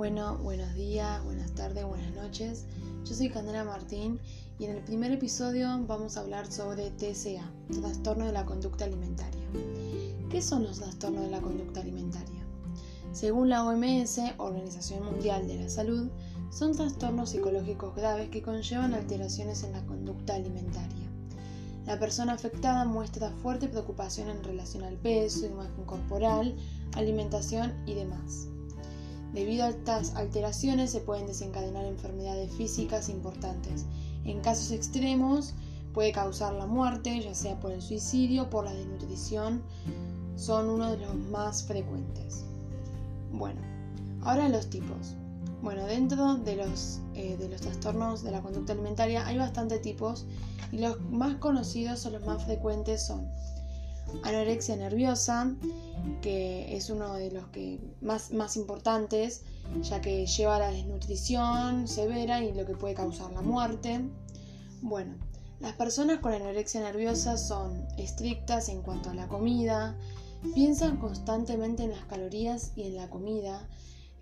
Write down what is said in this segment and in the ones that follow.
Bueno, buenos días, buenas tardes, buenas noches. Yo soy Candela Martín y en el primer episodio vamos a hablar sobre TCA, trastorno de la conducta alimentaria. ¿Qué son los trastornos de la conducta alimentaria? Según la OMS, Organización Mundial de la Salud, son trastornos psicológicos graves que conllevan alteraciones en la conducta alimentaria. La persona afectada muestra fuerte preocupación en relación al peso, imagen corporal, alimentación y demás. Debido a estas alteraciones se pueden desencadenar enfermedades físicas importantes. En casos extremos puede causar la muerte, ya sea por el suicidio o por la desnutrición, son uno de los más frecuentes. Bueno, ahora los tipos. Bueno, dentro de los, eh, de los trastornos de la conducta alimentaria hay bastantes tipos y los más conocidos o los más frecuentes son anorexia nerviosa, que es uno de los que más, más importantes, ya que lleva a la desnutrición severa y lo que puede causar la muerte. Bueno, las personas con anorexia nerviosa son estrictas en cuanto a la comida, piensan constantemente en las calorías y en la comida,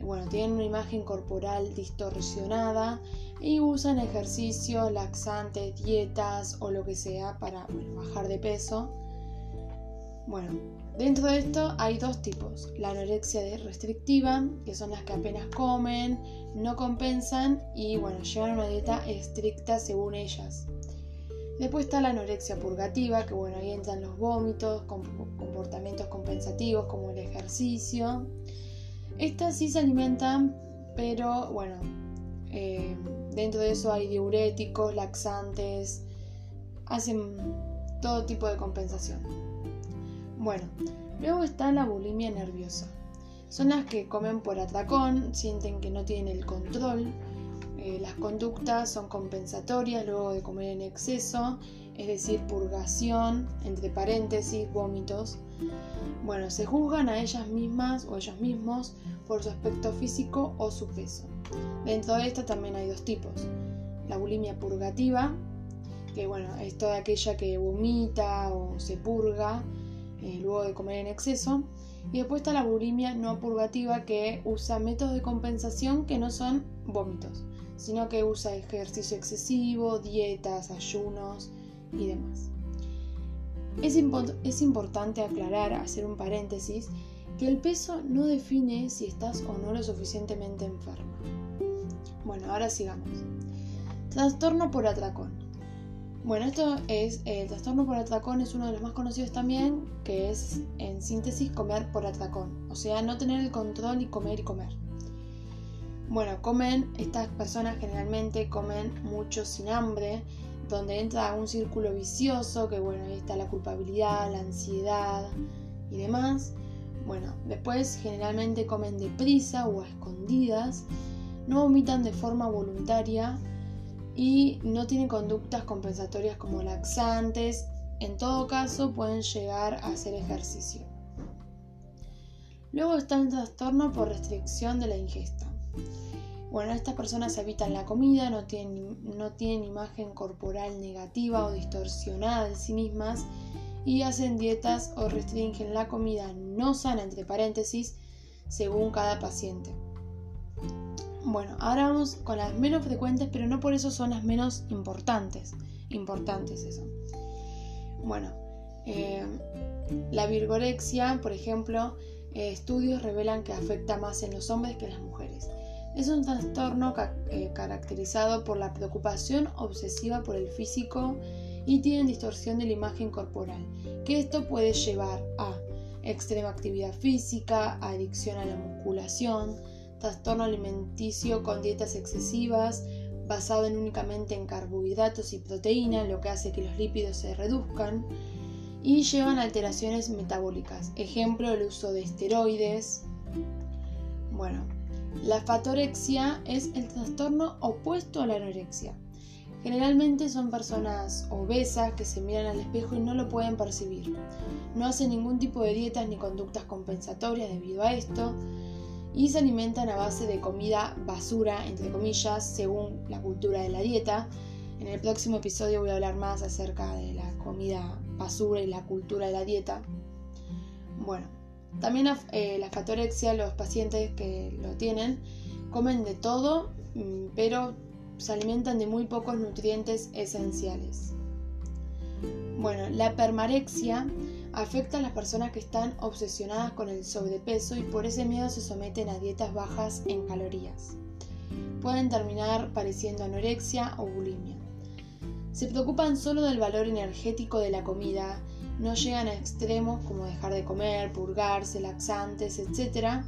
bueno, tienen una imagen corporal distorsionada y usan ejercicio, laxantes, dietas o lo que sea para bajar de peso. Bueno, dentro de esto hay dos tipos. La anorexia restrictiva, que son las que apenas comen, no compensan y bueno, llevan una dieta estricta según ellas. Después está la anorexia purgativa, que bueno, ahí entran los vómitos, comportamientos compensativos como el ejercicio. Estas sí se alimentan, pero bueno, eh, dentro de eso hay diuréticos, laxantes, hacen todo tipo de compensación. Bueno, luego está la bulimia nerviosa. Son las que comen por atracón, sienten que no tienen el control. Eh, las conductas son compensatorias luego de comer en exceso, es decir, purgación, entre paréntesis, vómitos. Bueno, se juzgan a ellas mismas o ellos mismos por su aspecto físico o su peso. Dentro de esta también hay dos tipos. La bulimia purgativa, que bueno, es toda aquella que vomita o se purga eh, luego de comer en exceso. Y después está la bulimia no purgativa que usa métodos de compensación que no son vómitos, sino que usa ejercicio excesivo, dietas, ayunos y demás. Es, es importante aclarar, hacer un paréntesis, que el peso no define si estás o no lo suficientemente enferma. Bueno, ahora sigamos. Trastorno por atracón. Bueno, esto es el trastorno por atracón, es uno de los más conocidos también, que es en síntesis comer por atracón, o sea, no tener el control y comer y comer. Bueno, comen, estas personas generalmente comen mucho sin hambre, donde entra un círculo vicioso, que bueno, ahí está la culpabilidad, la ansiedad y demás. Bueno, después generalmente comen deprisa o a escondidas, no vomitan de forma voluntaria y no tienen conductas compensatorias como laxantes. En todo caso, pueden llegar a hacer ejercicio. Luego está el trastorno por restricción de la ingesta. Bueno, estas personas evitan la comida, no tienen, no tienen imagen corporal negativa o distorsionada de sí mismas y hacen dietas o restringen la comida no sana, entre paréntesis, según cada paciente. Bueno, ahora vamos con las menos frecuentes, pero no por eso son las menos importantes. Importantes eso. Bueno, eh, la virgorexia, por ejemplo, eh, estudios revelan que afecta más en los hombres que en las mujeres. Es un trastorno eh, caracterizado por la preocupación obsesiva por el físico y tienen distorsión de la imagen corporal, que esto puede llevar a extrema actividad física, adicción a la musculación, trastorno alimenticio con dietas excesivas, basado en únicamente en carbohidratos y proteína, lo que hace que los lípidos se reduzcan, y llevan alteraciones metabólicas, ejemplo el uso de esteroides. Bueno, la fatorexia es el trastorno opuesto a la anorexia. Generalmente son personas obesas que se miran al espejo y no lo pueden percibir. No hacen ningún tipo de dietas ni conductas compensatorias debido a esto y se alimentan a base de comida basura, entre comillas, según la cultura de la dieta. En el próximo episodio voy a hablar más acerca de la comida basura y la cultura de la dieta. Bueno, también eh, la fatorexia, los pacientes que lo tienen, Comen de todo, mm, pero se alimentan de muy pocos nutrientes esenciales. Bueno, la permarexia afecta a las personas que están obsesionadas con el sobrepeso y por ese miedo se someten a dietas bajas en calorías. Pueden terminar pareciendo anorexia o bulimia. Se preocupan solo del valor energético de la comida, no llegan a extremos como dejar de comer, purgarse, laxantes, etc.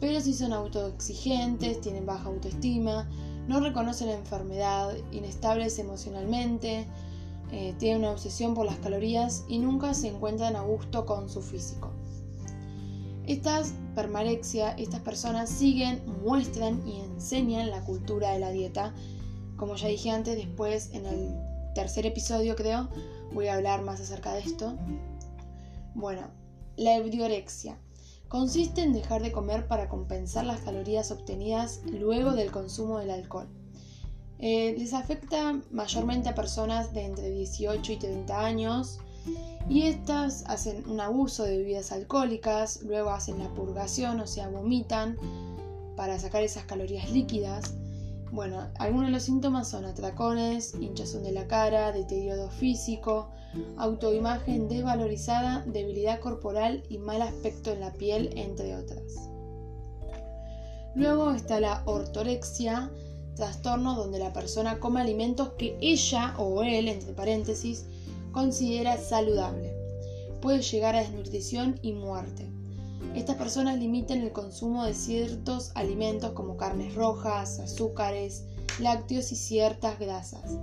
Pero sí son autoexigentes, tienen baja autoestima, no reconocen la enfermedad, inestables emocionalmente, eh, tienen una obsesión por las calorías y nunca se encuentran a gusto con su físico. Estas permarexia, estas personas siguen, muestran y enseñan la cultura de la dieta. Como ya dije antes, después en el tercer episodio creo voy a hablar más acerca de esto. Bueno, la eudiorexia consiste en dejar de comer para compensar las calorías obtenidas luego del consumo del alcohol. Eh, les afecta mayormente a personas de entre 18 y 30 años y estas hacen un abuso de bebidas alcohólicas, luego hacen la purgación, o sea, vomitan para sacar esas calorías líquidas. Bueno, algunos de los síntomas son atracones, hinchazón de la cara, deterioro físico, autoimagen desvalorizada, debilidad corporal y mal aspecto en la piel, entre otras. Luego está la ortorexia, trastorno donde la persona come alimentos que ella o él, entre paréntesis, considera saludable. Puede llegar a desnutrición y muerte. Estas personas limitan el consumo de ciertos alimentos como carnes rojas, azúcares, lácteos y ciertas grasas.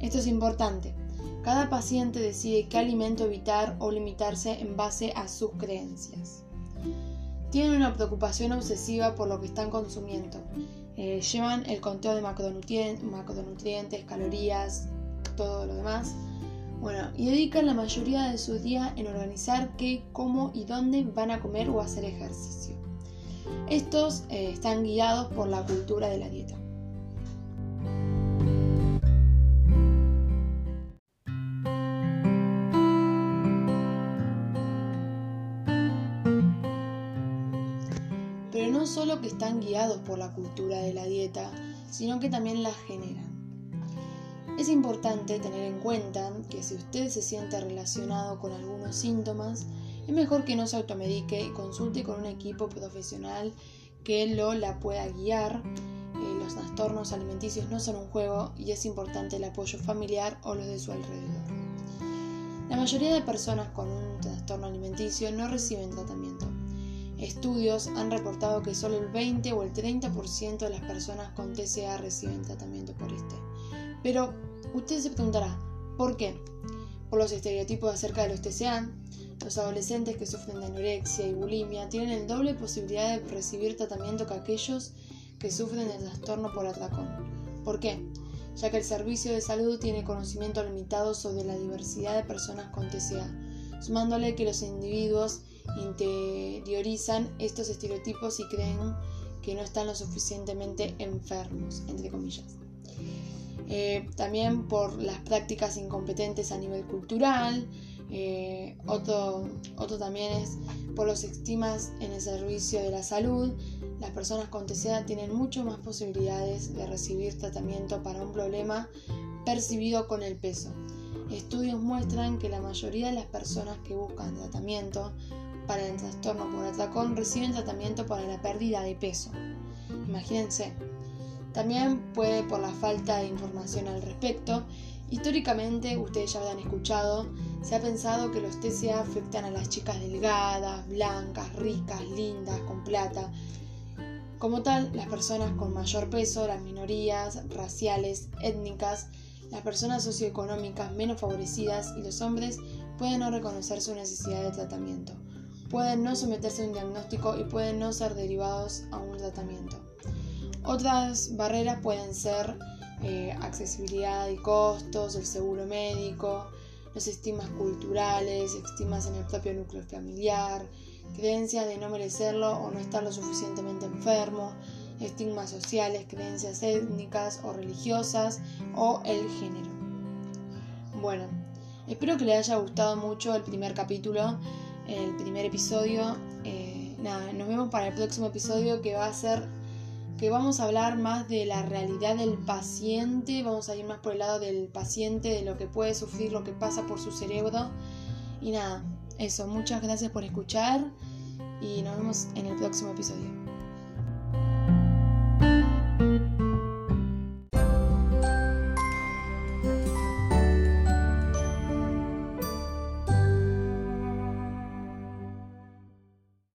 Esto es importante. Cada paciente decide qué alimento evitar o limitarse en base a sus creencias. Tienen una preocupación obsesiva por lo que están consumiendo eh, llevan el conteo de macronutrientes, calorías, todo lo demás. Bueno, y dedican la mayoría de su día en organizar qué, cómo y dónde van a comer o hacer ejercicio. Estos eh, están guiados por la cultura de la dieta. Que están guiados por la cultura de la dieta, sino que también la generan. Es importante tener en cuenta que si usted se siente relacionado con algunos síntomas, es mejor que no se automedique y consulte con un equipo profesional que lo la pueda guiar. Eh, los trastornos alimenticios no son un juego y es importante el apoyo familiar o los de su alrededor. La mayoría de personas con un trastorno alimenticio no reciben tratamiento. Estudios han reportado que solo el 20 o el 30% de las personas con TCA reciben tratamiento por este. Pero usted se preguntará, ¿por qué? Por los estereotipos acerca de los TCA, los adolescentes que sufren de anorexia y bulimia tienen el doble posibilidad de recibir tratamiento que aquellos que sufren de trastorno por atracón. ¿Por qué? Ya que el servicio de salud tiene conocimiento limitado sobre la diversidad de personas con TCA, sumándole que los individuos interiorizan estos estereotipos y creen que no están lo suficientemente enfermos, entre comillas. Eh, también por las prácticas incompetentes a nivel cultural, eh, otro, otro también es por los estigmas en el servicio de la salud. Las personas con TCA tienen mucho más posibilidades de recibir tratamiento para un problema percibido con el peso. Estudios muestran que la mayoría de las personas que buscan tratamiento para el trastorno por atracón reciben tratamiento para la pérdida de peso. Imagínense. También puede por la falta de información al respecto. Históricamente, ustedes ya habrán escuchado, se ha pensado que los TCA afectan a las chicas delgadas, blancas, ricas, lindas, con plata. Como tal, las personas con mayor peso, las minorías raciales, étnicas, las personas socioeconómicas menos favorecidas y los hombres pueden no reconocer su necesidad de tratamiento pueden no someterse a un diagnóstico y pueden no ser derivados a un tratamiento. Otras barreras pueden ser eh, accesibilidad y costos, el seguro médico, los estigmas culturales, estigmas en el propio núcleo familiar, creencias de no merecerlo o no estar lo suficientemente enfermo, estigmas sociales, creencias étnicas o religiosas o el género. Bueno, espero que les haya gustado mucho el primer capítulo el primer episodio. Eh, nada, nos vemos para el próximo episodio que va a ser que vamos a hablar más de la realidad del paciente, vamos a ir más por el lado del paciente, de lo que puede sufrir, lo que pasa por su cerebro. Y nada, eso, muchas gracias por escuchar y nos vemos en el próximo episodio.